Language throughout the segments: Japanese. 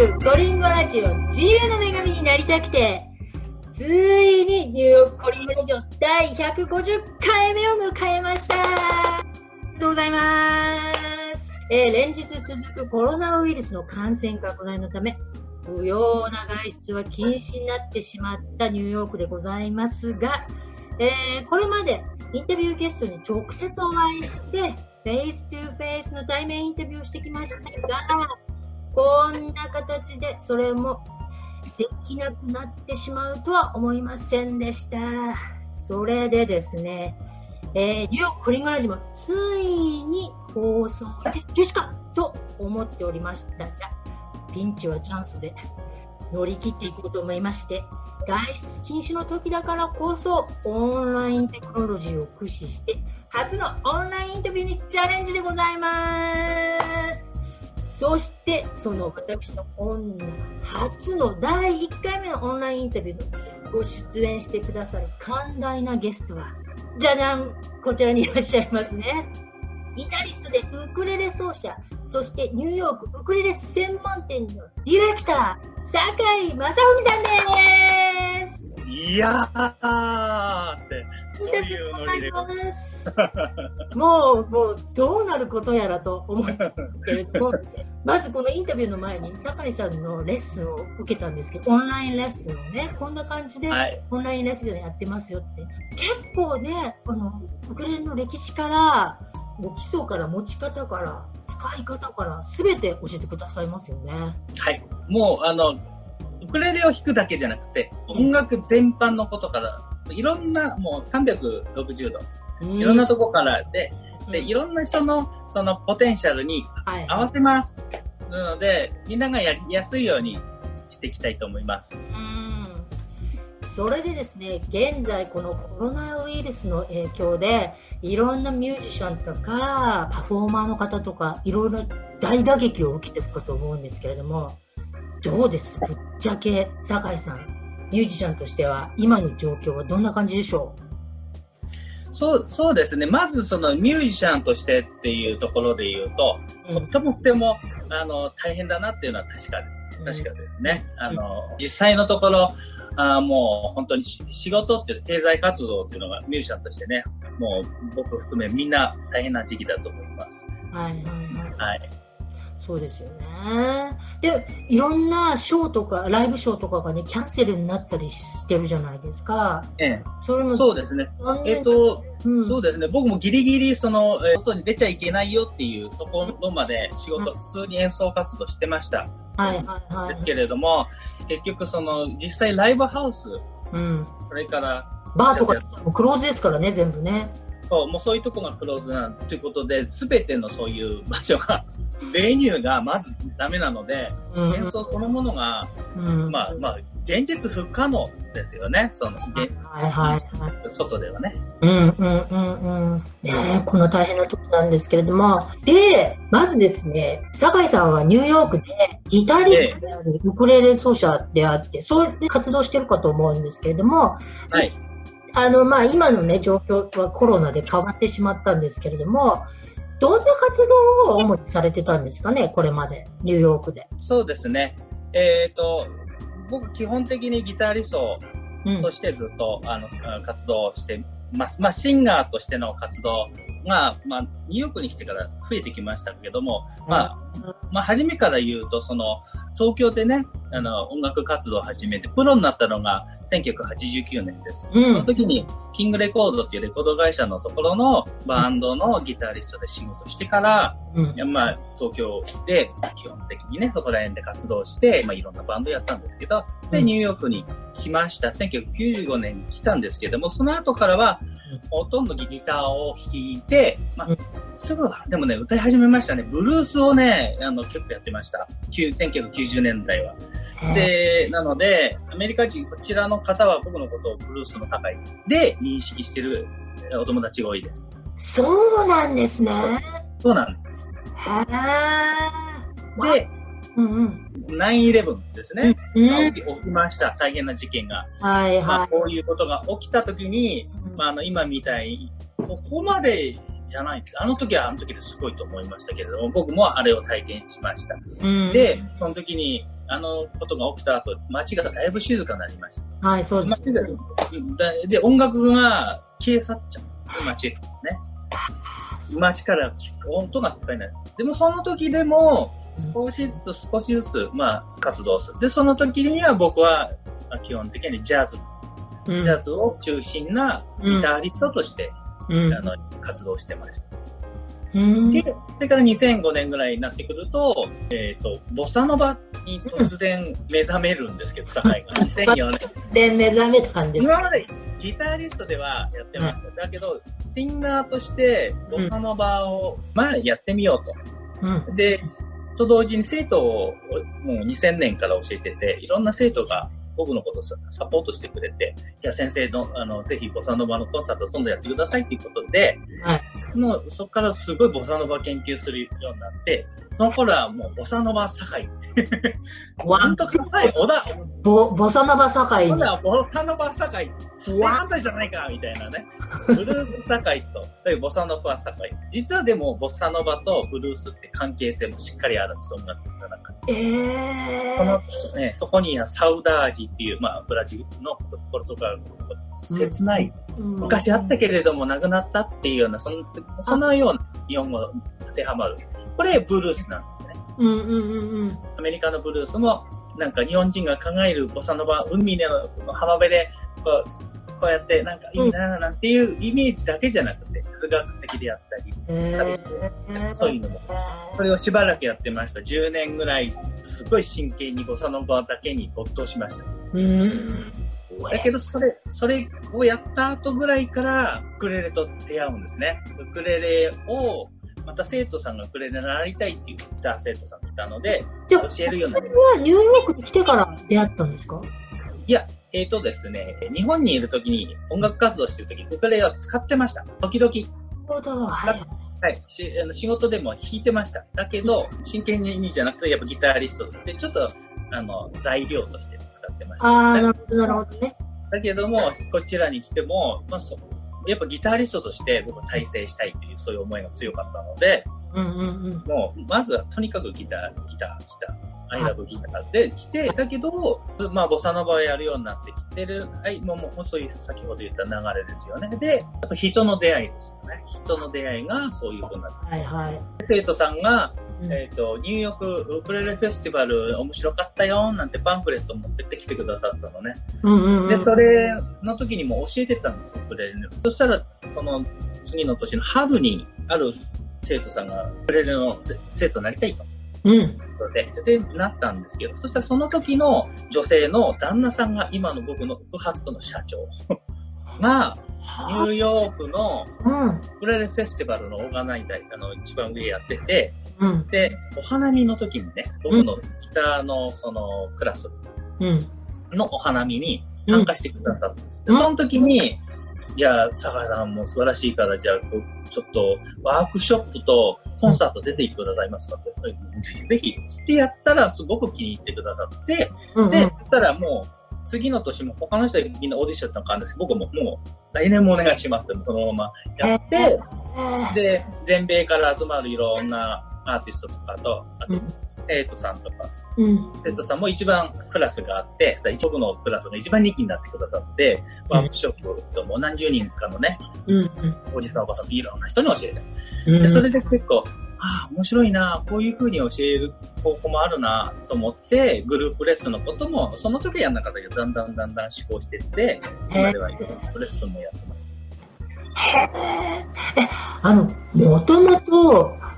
クコリンゴラジオ自由の女神になりたくて、ついにニューヨークコリンゴラジオ第150回目を迎えました。ありがとうございます。えー連日続くコロナウイルスの感染拡大のため、不要な外出は禁止になってしまったニューヨークでございますが、えーこれまでインタビューゲストに直接お会いして、face to face の対面インタビューをしてきましたが、こんな形でそれもできなくなってしまうとは思いませんでした。それでですね、えー、ニューヨークリンゴラジもついに放送中止かと思っておりましたが、ピンチはチャンスで乗り切っていこうと思いまして、外出禁止の時だからこそオンラインテクノロジーを駆使して初のオンラインインタビューにチャレンジでございます。そして、その私のこんな初の第1回目のオンラインインタビューのご出演してくださる寛大なゲストは、じゃじゃんこちらにいらっしゃいますね。ギタリストでウクレレ奏者、そしてニューヨークウクレレ専門店のディレクター、酒井正文さんです。いやーって、イン そういタビューございうノリで。もう、もう、どうなることやらと思うんですけれども、まずこのインタビューの前に、酒井さんのレッスンを受けたんですけど、オンラインレッスンをね、こんな感じで、はい。オンラインレッスンでやってますよって。結構ね、あの、ウクレレの歴史から、もう基礎から持ち方から、使い方から、すべて教えてくださいますよね。はい。もう、あの、ウクレレを弾くだけじゃなくて、音楽全般のことから、いろんな、もう360度、いろんなとこからで、で、いろんな人の、そのポテンシャルにはい。合わせます。なので、みんながやりやすいようにしていきたいと思います。うん。それでですね、現在このコロナウイルスの影響で、いろんなミュージシャンとか、パフォーマーの方とか、いろいろ大打撃を受けてるかと思うんですけれども、どうですぶっちゃけ、酒井さん、ミュージシャンとしては、今の状況はどんな感じでしょそう、そうですね。まずそのミュージシャンとしてっていうところで言うと、う、とってもとっても、あの、大変だなっていうのは確かで、確かですね。あの、実際のところ、あーもう本当にし仕事っていう経済活動っていうのがミュージシャンとしてね、もう僕含めみんな大変な時期だと思います。はいはいはい。はい。そうですよね。で、いろんなショーとか、ライブショーとかがね、キャンセルになったりしてるじゃないですか。ええ、それもそうですね。えっ、と、うんそうですね。僕もギリギリ、その、えー外に出ちゃいけないよっていうところまで仕事、普通に演奏活動してました。はいはいはい。ですけれども、結局その、実際ライブハウス、うん。それから、バーとかもクローズですからね、全部ね。そう、もうそういうとこがクローズなんということで、すべてのそういう場所が、メニューがまずダメなので、うん。演奏そのものが、うん。まあまあ、現実不可能ですよね、その、はいはいはい。外ではね。うんうんうんうん。ねえこんな大変な時なんですけれども。で、まずですね、酒井さんはニューヨークでギタリストであり、ウクレレ奏者であって、そうやって活動してるかと思うんですけれども、はい。あの、まあ、今のね、状況はコロナで変わってしまったんですけれども、どんな活動を主にされてたんですかね、これまで、ニューヨークで。そうですね。えっ、と、僕基本的にギタリストうん。としてずっと、あの、活動をしてます。まあ、シンガーとしての活動が、まあ、ニューヨークに来てから増えてきましたけども、まあ、まあ、初めから言うと、その、東京でね、あの、音楽活動を始めて、プロになったのが1989年です。うそのん。時に、キングレコードっていうレコード会社のところのバンドのギタリストで仕事してから、うんまあ、東京で基本的にね、そこら辺で活動して、まあ、いろんなバンドやったんですけど、で、うんニューヨークに来ました。1995年に来たんですけども、その後からは、ほとんどギターを弾いて、まあうん、すぐ、でもね、歌い始めましたね。ブルースをね、あの、結構やってました。9 1990年代は。で、なので、アメリカ人、こちらの方は僕のことをブルースの境で認識してるお友達が多いです。そうなんですね。そうなんです。へえ。で。9-11ですね。うん。起き起きました。大変な事件が。はいまあ、はこういうことが起きたときに、い。まあ、あの、今みたいに、ここまでじゃないんですあの時はあの時ですごいと思いましたけれども、僕もあれを体験しました。うん、で、その時に、あのことが起きた後、街がだいぶ静かになりました。はい、そうです。街がで、音楽が消え去っちゃう。街がね。街から音が聞こえない。でもその時でも、少しずつ少しずつ、まあ、活動する。で、その時には僕は、まあ基本的にジャズ、うんジャズを中心なギタリストとして、うんあの、活動してました。うんで、それから2005年ぐらいになってくると、えっ、と、ボサノバに突然目覚めるんですけど、境が。2004年。で、目覚めた感じです。今までギタリストではやってました。だけど、シンガーとしてボサノバを、まあやってみよううん。と。で、と同時に生徒をもう2000年から教えてて、いろんな生徒が僕のことをササポートしてくれて、いや先生の、あの、ぜひボサノバのコンサートをどんどんやってくださいっていうことで、はい。もうそこからすごいボサノバ研究するようになって、その頃はもうボサノバ堺。なんとか堺、小田、ボ、ボサノバ堺に。ボサノバ堺。正わ反対じゃないかみたいなね。ブルース堺と、だけどボサノバ堺。実はでも、ボサノバとブルースって関係性もしっかりあるんです、音楽の中に。えこのー。ね、そこにはサウダージっていう、まあ、ブラジルのポルトガルの切ない、昔あったけれどもなくなったっていうような、そのそのような日本語が当てはまる。これ、ブルースなんですね。うんうんうんうん。アメリカのブルースも、なんか日本人が考えるボサノバ、海の浜辺で、こう、やってなんかいいなぁなんていうイメージだけじゃなくて、哲学的であったり、えー。そういうのも。それをしばらくやってました。10年ぐらい、すごい真剣にボサノバだけに没頭しました。うん。だけど、それ、それをやった後ぐらいから、ウクレレと出会うんですね。ウクレレを、また生徒さんがウクレレ習いたいっていうギター生徒さんがいたので、教えるようになりそれはニューヨークに来てから出会ったんですか？いや、えっ、とですね、日本にいるときに、音楽活動してるとき、ウクレレを使ってました。時々。なるほど。はい。はい。しあの仕事でも弾いてました。だけど、真剣にじゃなくて、やっぱギタリストとして、ちょっと、あの、材料として使ってました。ああ、だなるほど、なるほどね。だけども、こちらに来ても、まあ、そやっぱギタリストとして僕は大成したいという、そういう思いが強かったので、うんうんうん。もう、まずはとにかくギター、ギター、ギター。アイラブギターで来て、だけど、まあ、ボサノバをやるようになってきてる、はい、もう、もう、そういう先ほど言った流れですよね。で、やっぱ人の出会いですよね。人の出会いがそういうふうになって、はいはい。生徒さんが、うんえっ、と、ニューヨークウクレレフェスティバル面白かったよ、なんてパンフレット持ってってきてくださったのね。うんうんうん。で、それの時にも教えてたんですよ、ウクレレの。そしたら、この次の年の春に、ある生徒さんがウクレレの生徒になりたいと。うん。で、で、なったんですけど、そしたらその時の女性の旦那さんが今の僕のウクハットの社長 が、ニューヨークのうん。ウクレレフェスティバルのオーガナイザー、あの、一番上やってて、うん。で、お花見の時にね、僕のギターのそのクラスうん。のお花見に参加してくださって、うんその時に、じゃあ、坂井さんも素晴らしいから、じゃあ、ちょっとワークショップとコンサート出ていってくださいますか？って、ぜひぜひってやったらすごく気に入ってくださって、うん。で、そしたらもう、次の年も他の人はみんなオーディションとかあるんですけど、僕ももう、来年もお願いしますって、そのままやって、で、全米から集まるいろんなアーティストとかと、あとうん、生徒さんとか、うん。生徒さんも一番クラスがあって、僕のクラスが一番人気になってくださって、ワークショップともう何十人かのね、うん。おじさんおばさんいろんな人に教えて。うん。で、それで結構、ああ、面白いな、こういう風に教える方法もあるな、と思って、グループレッスンのことも、その時はやんなかったけど、だんだんだんだん思考していって、今ではグループレッスンもやってます。え、あの、もともと、ギ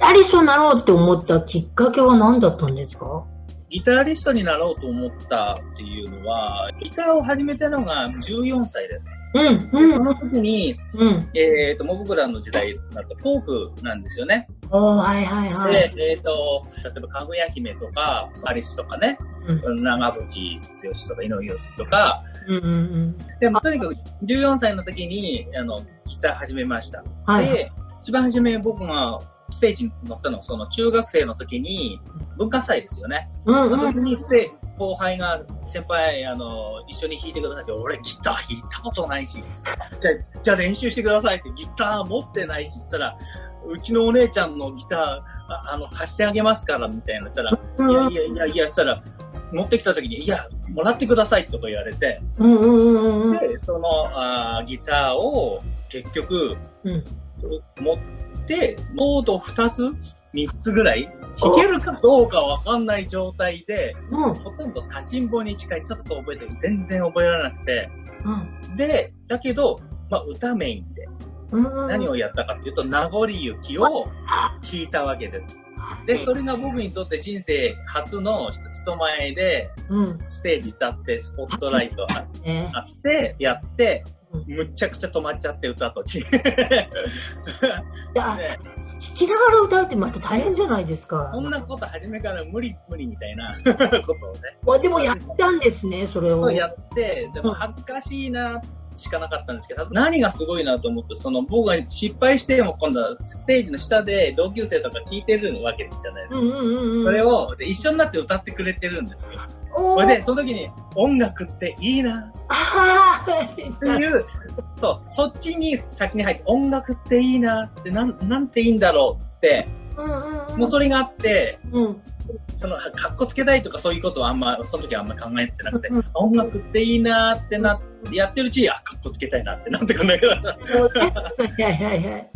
タリストになろうって思ったきっかけは何だったんですか？ギタリストになろうと思ったっていうのは、ギターを始めたのが14歳です。うん、うん、その時に、うん。えっ、と、もう僕らの時代になると、フォークなんですよね。おー、はいはいはい。で、えっ、と、例えば、かぐや姫とか、アリスとかね、うん、長渕剛とか、井上陽水とか、うん、うんうん。でも、とにかく14歳の時に、あの、ギター始めました。はい。で、一番初め僕がステージに乗ったのは、その中学生の時に、文化祭ですよね。うん、うん。時にせ後輩が、先輩、あの、一緒に弾いてくださいって、俺ギター弾いたことないし、じゃあ、じゃあ練習してくださいって、ギター持ってないし、って言ったら、うちのお姉ちゃんのギター、ああの、貸してあげますから、みたいな。したら、うんいやいやいやいや、したら、持ってきた時に、いや、もらってくださいとか言われて、うんうんうんうんで、その、あーギターを結局、うん持って、ノート2つ ?3 つぐらい弾けるかどうかわかんない状態で、うんほとんど立ちんぼに近い、ちょっと覚えてる。全然覚えられなくて。うんで、だけど、まあ、歌メインで、うん何をやったかっていうと、名残雪を弾いたわけです。で、それが僕にとって人生初の人人前でうんステージ立って、スポットライトあって、やってうん、むっちゃくちゃ止まっちゃって歌とち。であで弾きながら歌うってまた大変じゃないですかこんなこと初めから無理無理みたいな ことをね。わでもやったんですねそれをやって、でも恥ずかしいなしかなかったんですけど、何がすごいなと思って、その僕が失敗しても今度はステージの下で同級生とか聞いてるわけじゃないですか。うんうんうんうんそれをで一緒になって歌ってくれてるんですよ。それで、その時に音楽っていいな。っていう、そう、そっちに先に入って音楽っていいなって、なん、なんていいんだろうって、もうそれがあって、うん。その、かっこつけたいとかそういうことはあんま、その時はあんま考えてなくて、うん音楽っていいなってなって、やってるうちに、あ、かっこつけたいなってなってくるんだけど、いはいはいはい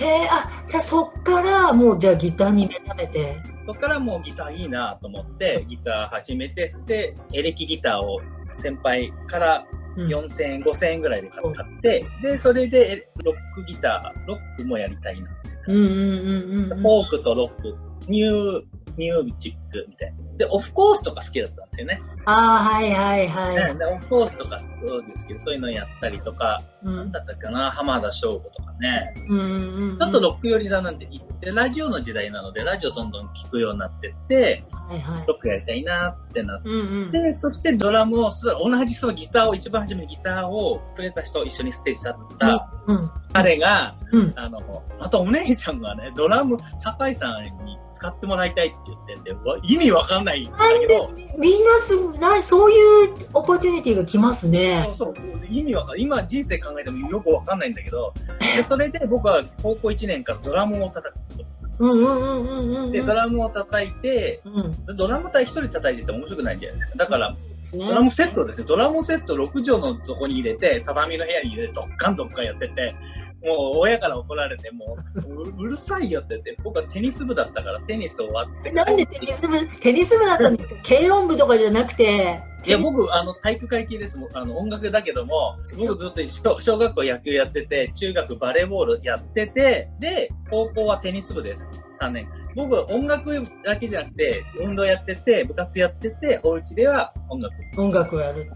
えー、あじゃあそっからもうじゃあギターに目覚めて。そっからもうギターいいなと思って、ギター始めて、で、エレキギターを先輩からうん。4000円、5000円ぐらいで買って、で、それでロックギター、ロックもやりたいなって。うんうんうんうんうん。フォークとロック、ニュー、ニューチックみたいな。で、オフコースとか好きだったんですよね。ああはいはいはい、ねでオフコースとかそうですけど、そういうのやったりとか、うん。なんだったかな、浜田省吾とかね。うんうんうんちょっとロック寄りだなんて言って、ラジオの時代なので、ラジオどんどん聞くようになってって、はいはい。ロックやりたいなってなって、うんうん。で、そしてドラムを、そ同じそのギターを、一番初めにギターをくれた人、一緒にステージ立ったうん彼が、うん。あの、またお姉ちゃんがね、ドラム、酒井さんに使ってもらいたいって言ってんで、わ意味わかんないんだけど、みんなすなそういうオポチュニティが来ますね。そうそう意味わかん今人生考えてもよくわかんないんだけど、でそれで僕は高校1年からドラムを叩くこと。うんうんうんうんうん。で、ドラムを叩いて、うん。ドラム隊一人叩いてても面白くないじゃないですか。だから、ね。ドラムセットですよ。ドラムセット6畳のとこに入れて、畳の部屋に入れて、ドッカンドッカンやってて、もう親から怒られて、もう、ううるさいよって言って、僕はテニス部だったから、テニス終わって。なんでテニス部テニス部だったんですか？軽音部とかじゃなくていや、僕、あの、体育会系です。あの、音楽だけども、僕ずっと小小学校野球やってて、中学バレーボールやってて、で、高校はテニス部です。3年。僕、音楽だけじゃなくて、運動やってて、部活やってて、お家では音楽。音楽をやる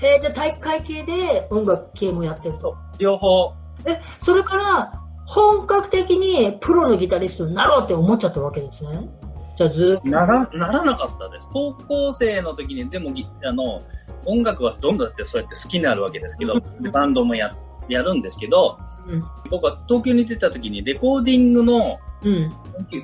えー、じゃあ体育会系で音楽系もやってると両方、えそれから本格的にプロのギタリストになろうって思っちゃったわけですね。じゃあずっと。なら、ならなかったです。高校生の時に、でも、ぎあの、音楽はどんどんってそうやって好きになるわけですけど、うん。バンドもや、やるんですけど、うん。僕は東京に出た時にレコーディングのうん。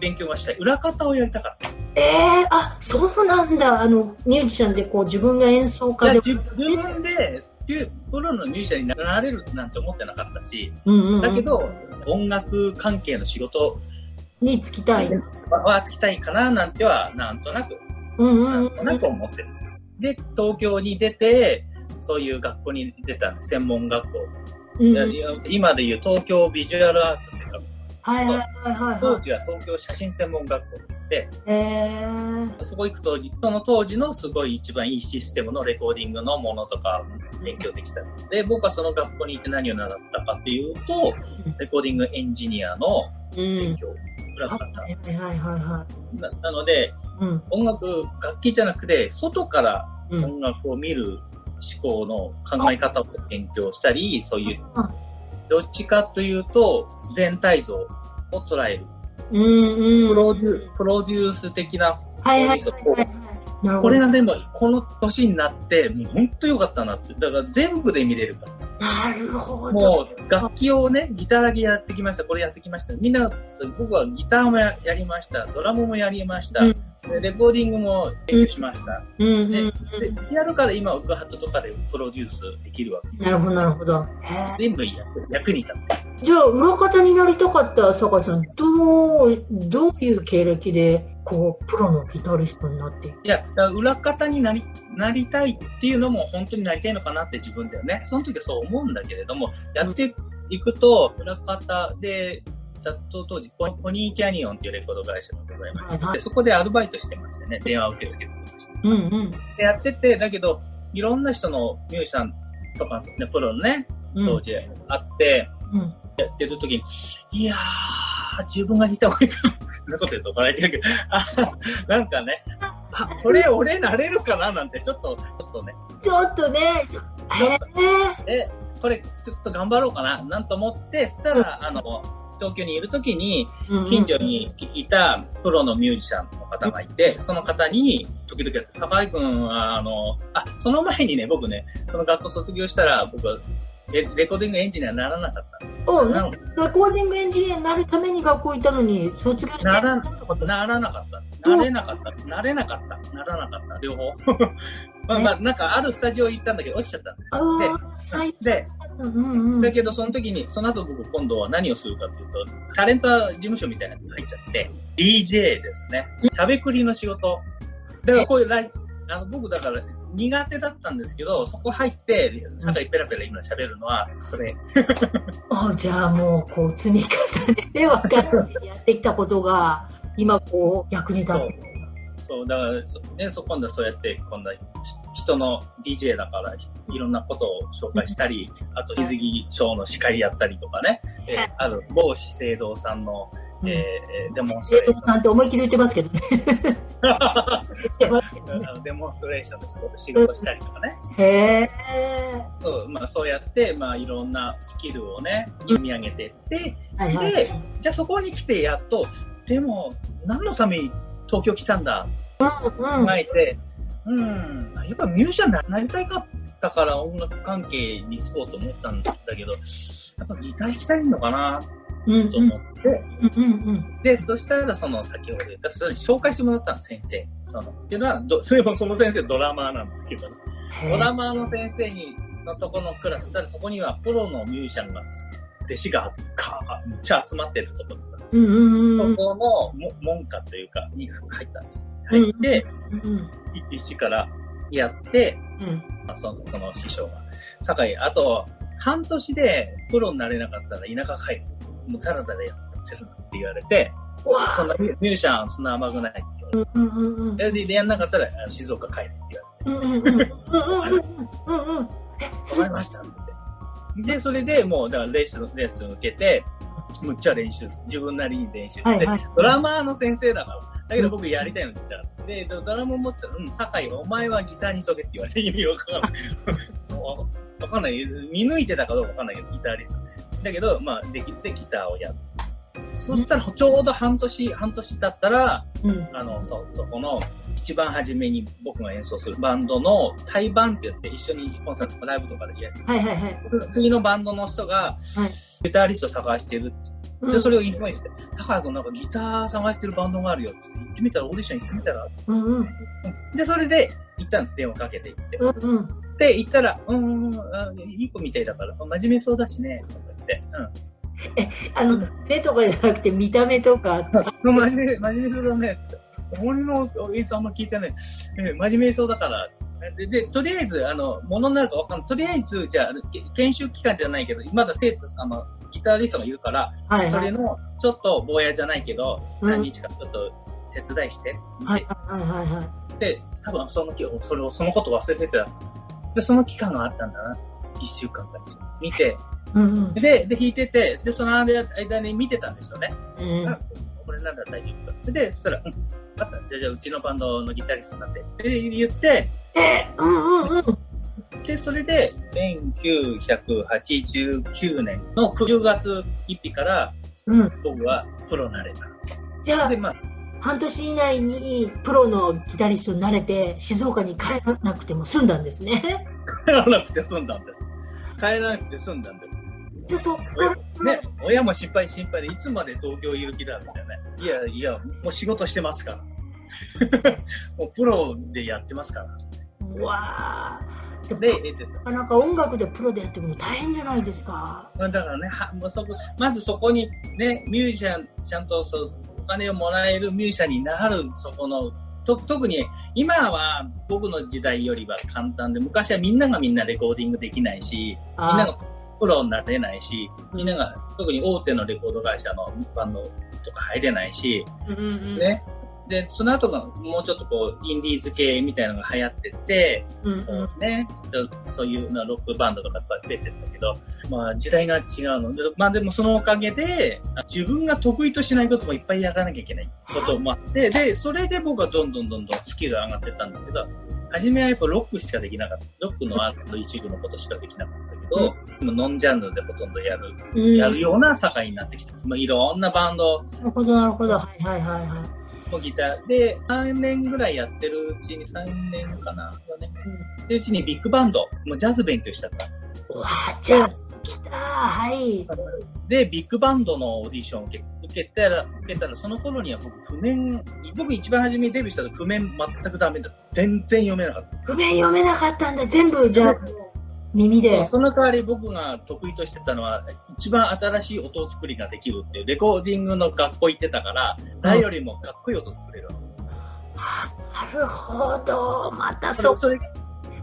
勉強がしたい。裏方をやりたかった。えー、あそうなんだ。あのミュージシャンでこう自分が演奏家で。自分でプロのミュージシャンになれるなんて思ってなかったし、うんうんうん。だけど、音楽関係の仕事に就きたい。はつきたいかななんては、なんとなく、うんうなん。んうんとなく思ってる。で、東京に出て、そういう学校に出た専門学校。うんいやいや今でいう東京ビジュアルアーツっていうか、はいはいはいはい当はい。時は東京写真専門学校。で、えー、そこ行くと、その当時のすごい一番いいシステムのレコーディングのものとか勉強できた。で、僕はその学校に行って何を習ったかっていうと、レコーディングエンジニアのうん勉強、裏方。はいはいはいはいはななので、いうん。音楽、楽器じゃなくて、外からうん。音楽を見る思考の考え方を勉強したり、そういう。あ、どっちかというと、全体像を捉える。うんうんプロデュプロデュース的な、はいはいはいはいこれがでも、この年になって、もう本当良かったなって。だから全部で見れるから。なるほどもう、楽器をね、ギターだけやってきました、これやってきました。みんな、僕はギターもややりました、ドラムもやりました、うんでレコーディングも勉強しました。うんうんでうん。でやるから今、ウガハットとかでプロデュースできるわけ。なるほど、なるほど。へ全部やって役に立って。え。じゃあ、裏方になりたかった酒井さん、どう、どういう経歴で、こう、プロのギタリストになって？いや、裏方になりなりたいっていうのも本当になりたいのかなって自分ではね、その時はそう思うんだけれども、やっていくと、裏方で、当時ポ、ポニーキャニオンっていうレコード会社がございまして、はいそこでアルバイトしてましてね、電話受け付けてました。うんうん。でやってて、だけど、いろんな人のミュージシャンとか、ね、プロのね、うん当時あって、うん。やってる時に、いやー、自分が弾いた方がいいかな。そんなこと言うと怒られちゃうけど、あなんかね、あ、これ俺なれるかななんて、ちょっと、ちょっとね、ちょっとね、え。え、これちょっと頑張ろうかな、なんと思って、したら、あの、東京にいる時に、近所にいたプロのミュージシャンの方がいて、その方に、時々やって、酒井くんは、あの、あ、その前にね、僕ね、その学校卒業したら、僕はレ、レコーディングエンジニアにならなかった。レコーディングエンジニアになるために学校行ったのに、卒業してならなったならなかった。なれなかった。なれなかった。ならなかった。両方。まあまあ、なんかあるスタジオ行ったんだけど、落ちちゃったんです。ああ、最で、うんうんだけどその時に、その後僕今度は何をするかというと、タレント事務所みたいなのに入っちゃって、DJ ですね。しゃべくりの仕事。だからこういうライあの僕だから苦手だったんですけど、そこ入って、酒井ペラペラ今喋るのは、それ。あじゃあもう、こう、積み重ねて分かってやってきたことが、今こう、役に立って。そう、だから、そね、そ今度はそうやって、今度はひ人の DJ だから、ひいろんなことを紹介したり、あと、水着ショーの司会やったりとかね、えーある某資生堂さんの、えーえーデモンストレーション生徒さんって思いっきり言ってますけどね。言ってますけどね。あのデモンストレーションの仕事仕事したりとかね、へえ。そうまあ、そうやって、まあ、いろんなスキルをね、読み上げていって、はいはい。で、じゃあそこに来てやっと、でも、何のために東京来たんだ？うんうん。考えて、うん、やっぱミュージシャンになりたいかったから音楽関係に就こうと思ったんだけど、やっぱギター弾きたいのかな？うんと思って、うんうんで、そしたらその先ほど言った人に紹介してもらったの、先生。その、っていうのは、ど それもその先生ドラマーなんですけど、うん。ドラマーの先生に、のとこのクラスしたらそこにはプロのミュージシャンが、弟子がか、めっちゃ集まってるところだった。うんうんうんそこのも門下というか、に入ったんです。入って、うん一からやって、うんまあ、そのその師匠が。酒井、あと、半年でプロになれなかったら田舎帰る。もうただただやってるなって言われて、そんなミュージシャンそんな甘くないって言われて。うんうんうんで、でやんなかったら静岡帰るって言われて。うんうんうんうんうんうんうんえそれわかりましたって。で、それでもう、だからレッスン、レッスン受けて、むっちゃ練習す、自分なりに練習して、はいはいドラマーの先生だから。だけど僕やりたいのギター。で、ドドラム持ってたら、うん、酒井、お前はギターにしとけって言われて、意味わかんない。わかんない。見抜いてたかどうかわかんないけど、ギタリスト。だけど、まあ、できてギターをやって。そしたら、ちょうど半年、半年経ったら、うんあの、そ、そこの、一番初めに僕が演奏するバンドの対バンって言って一緒にコンサート、ライブとかでやる。はいはいはい次のバンドの人が、ギタリスト探してるって。うんで、それをインフォメして、高井君なんかギター探してるバンドがあるよって言ってみたら、オーディション行ってみたら。うんうんで、それで行ったんです、電話かけて行って。うんうんで、行ったら、うーん、あいい子みたいだから、真面目そうだしね、とか言って。あの目とかじゃなくて見た目とか うん。真面目、真面目そうだねって。俺の演奏あんま聞いてない。え真面目そうだから。で、でとりあえず、あの、ものになるかわかんない。とりあえず、じゃあ、け研修期間じゃないけど、まだ生徒、あの、ギタリストがいるから、はいはいそれの、ちょっと坊やじゃないけど、うん何日かちょっと手伝いして、はいはいはいはいで、多分その日、それを、そのこと忘れてた。で、その期間があったんだな。一週間か見て、うんうんで、で、弾いてて、で、その間に見てたんですよね。うんこれなんだ大丈夫か。で、そしたら、うん、あった。じゃあ、じゃあうちのバンドのギタリストなんで。で、言って、えうんうんうんで、それで、1989年の9月1日から、うん僕はプロになれたんですよ。じゃあで、まあ、半年以内にプロのギタリストになれて静岡に帰らなくても済んだんですね帰らなくて済んだんです。帰らなくて済んだんです。じゃあそっからね、親も心配心配で、いつまで東京いる気だみたいなね。いやいや、もう仕事してますから。もうプロでやってますから。うわーで、でなかなか音楽でプロでやっていくの大変じゃないですか。まあだからね、はもうそこまずそこにね、ミュージシャン、ちゃんとそうお金をもらえるミュージシャンになる、そこの、と特に今は僕の時代よりは簡単で、昔はみんながみんなレコーディングできないし、みんながプロになれないし、みんなが特に大手のレコード会社のバンドとか入れないし、うんうんうん。ね。で、その後がもうちょっとこう、インディーズ系みたいなのが流行ってって、うんうんそうね、そういうのロックバンドとか出てたけど、まあ時代が違うので、まあでもそのおかげで、自分が得意としないこともいっぱいやらなきゃいけないこともあって、で、それで僕はどんどんどんどんスキルが上がってったんだけど、初めはやっぱロックしかできなかった。ロックのアートの一部のことしかできなかったけど、今ノンジャンルでほとんどやる、うんやるような境になってきた。まあいろんなバンド、なるほど、なるほど。はいはいはいはい。ギターで、3年ぐらいやってるうちに、3年かな、ね、でうちにビッグバンド、もうジャズ勉強しちゃった。うわーじゃあ、来たはい。で、ビッグバンドのオーディションを受けたら、受けたら、その頃には僕、譜面、僕一番初めにデビューした時、譜面全くダメだった。全然読めなかった。譜面読めなかったんだ。全部、じゃあ、耳で。その代わり僕が得意としてたのは、一番新しい音作りができるっていう、レコーディングの学校行ってたから、誰よりもかっこいい音作れる。なるほど。またそ、それ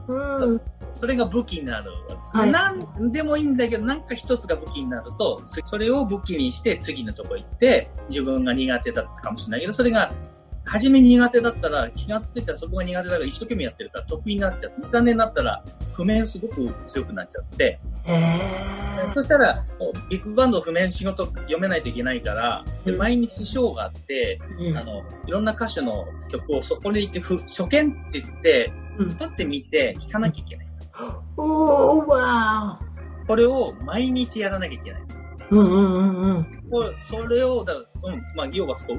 うん。それが武器になるわけです、はいでもいいんだけど、なんか一つが武器になると、つそれを武器にして次のとこ行って、自分が苦手だったかもしれないけど、それが、初め苦手だったら、気がついたらそこが苦手だから一生懸命やってるから得意になっちゃって、2、3年になったら、譜面すごく強くなっちゃって。そしたら、ビッグバンド譜面仕事読めないといけないから、でうん毎日ショーがあって、うんあの、いろんな歌手の曲をそこに行って、ふ初見って言って、うんパって見て弾かなきゃいけない。おー、わこれを毎日やらなきゃいけないんです。ー。うんうんうんうん。これそれを、だからうん、まあ、要はそこ、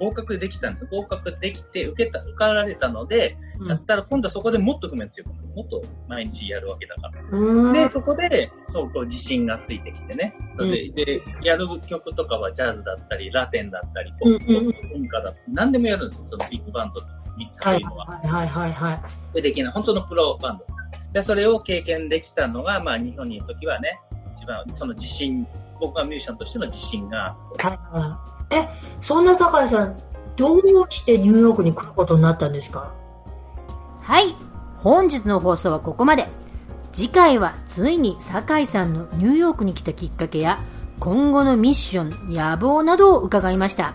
合格できたんです。合格できて、受けた、受かられたので、やったら今度はそこでもっと譜面強くなる。もっと毎日やるわけだから。うん。で、そこで、そう、こう自信がついてきてね。それで、でやる曲とかはジャズだったり、ラテンだったり、ポップ、うんうん文化だったり、何でもやるんですよ。そのビッグバンドにはいいうのは。はいはいはいはい。でできない。本当のプロバンドです。で、それを経験できたのが、まあ、日本にいるときはね、一番、その自信、僕はミュージシャンとしての自信が、はいはい。え、そんな酒井さん、どうしてニューヨークに来ることになったんですか？はい。本日の放送はここまで。次回はついに酒井さんのニューヨークに来たきっかけや今後のミッション、野望などを伺いました。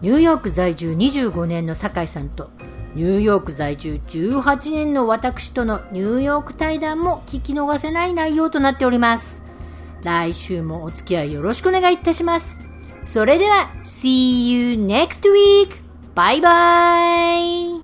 ニューヨーク在住25年の酒井さんとニューヨーク在住18年の私とのニューヨーク対談も聞き逃せない内容となっております。来週もお付き合いよろしくお願いいたします。それでは、See you next week! バイバイ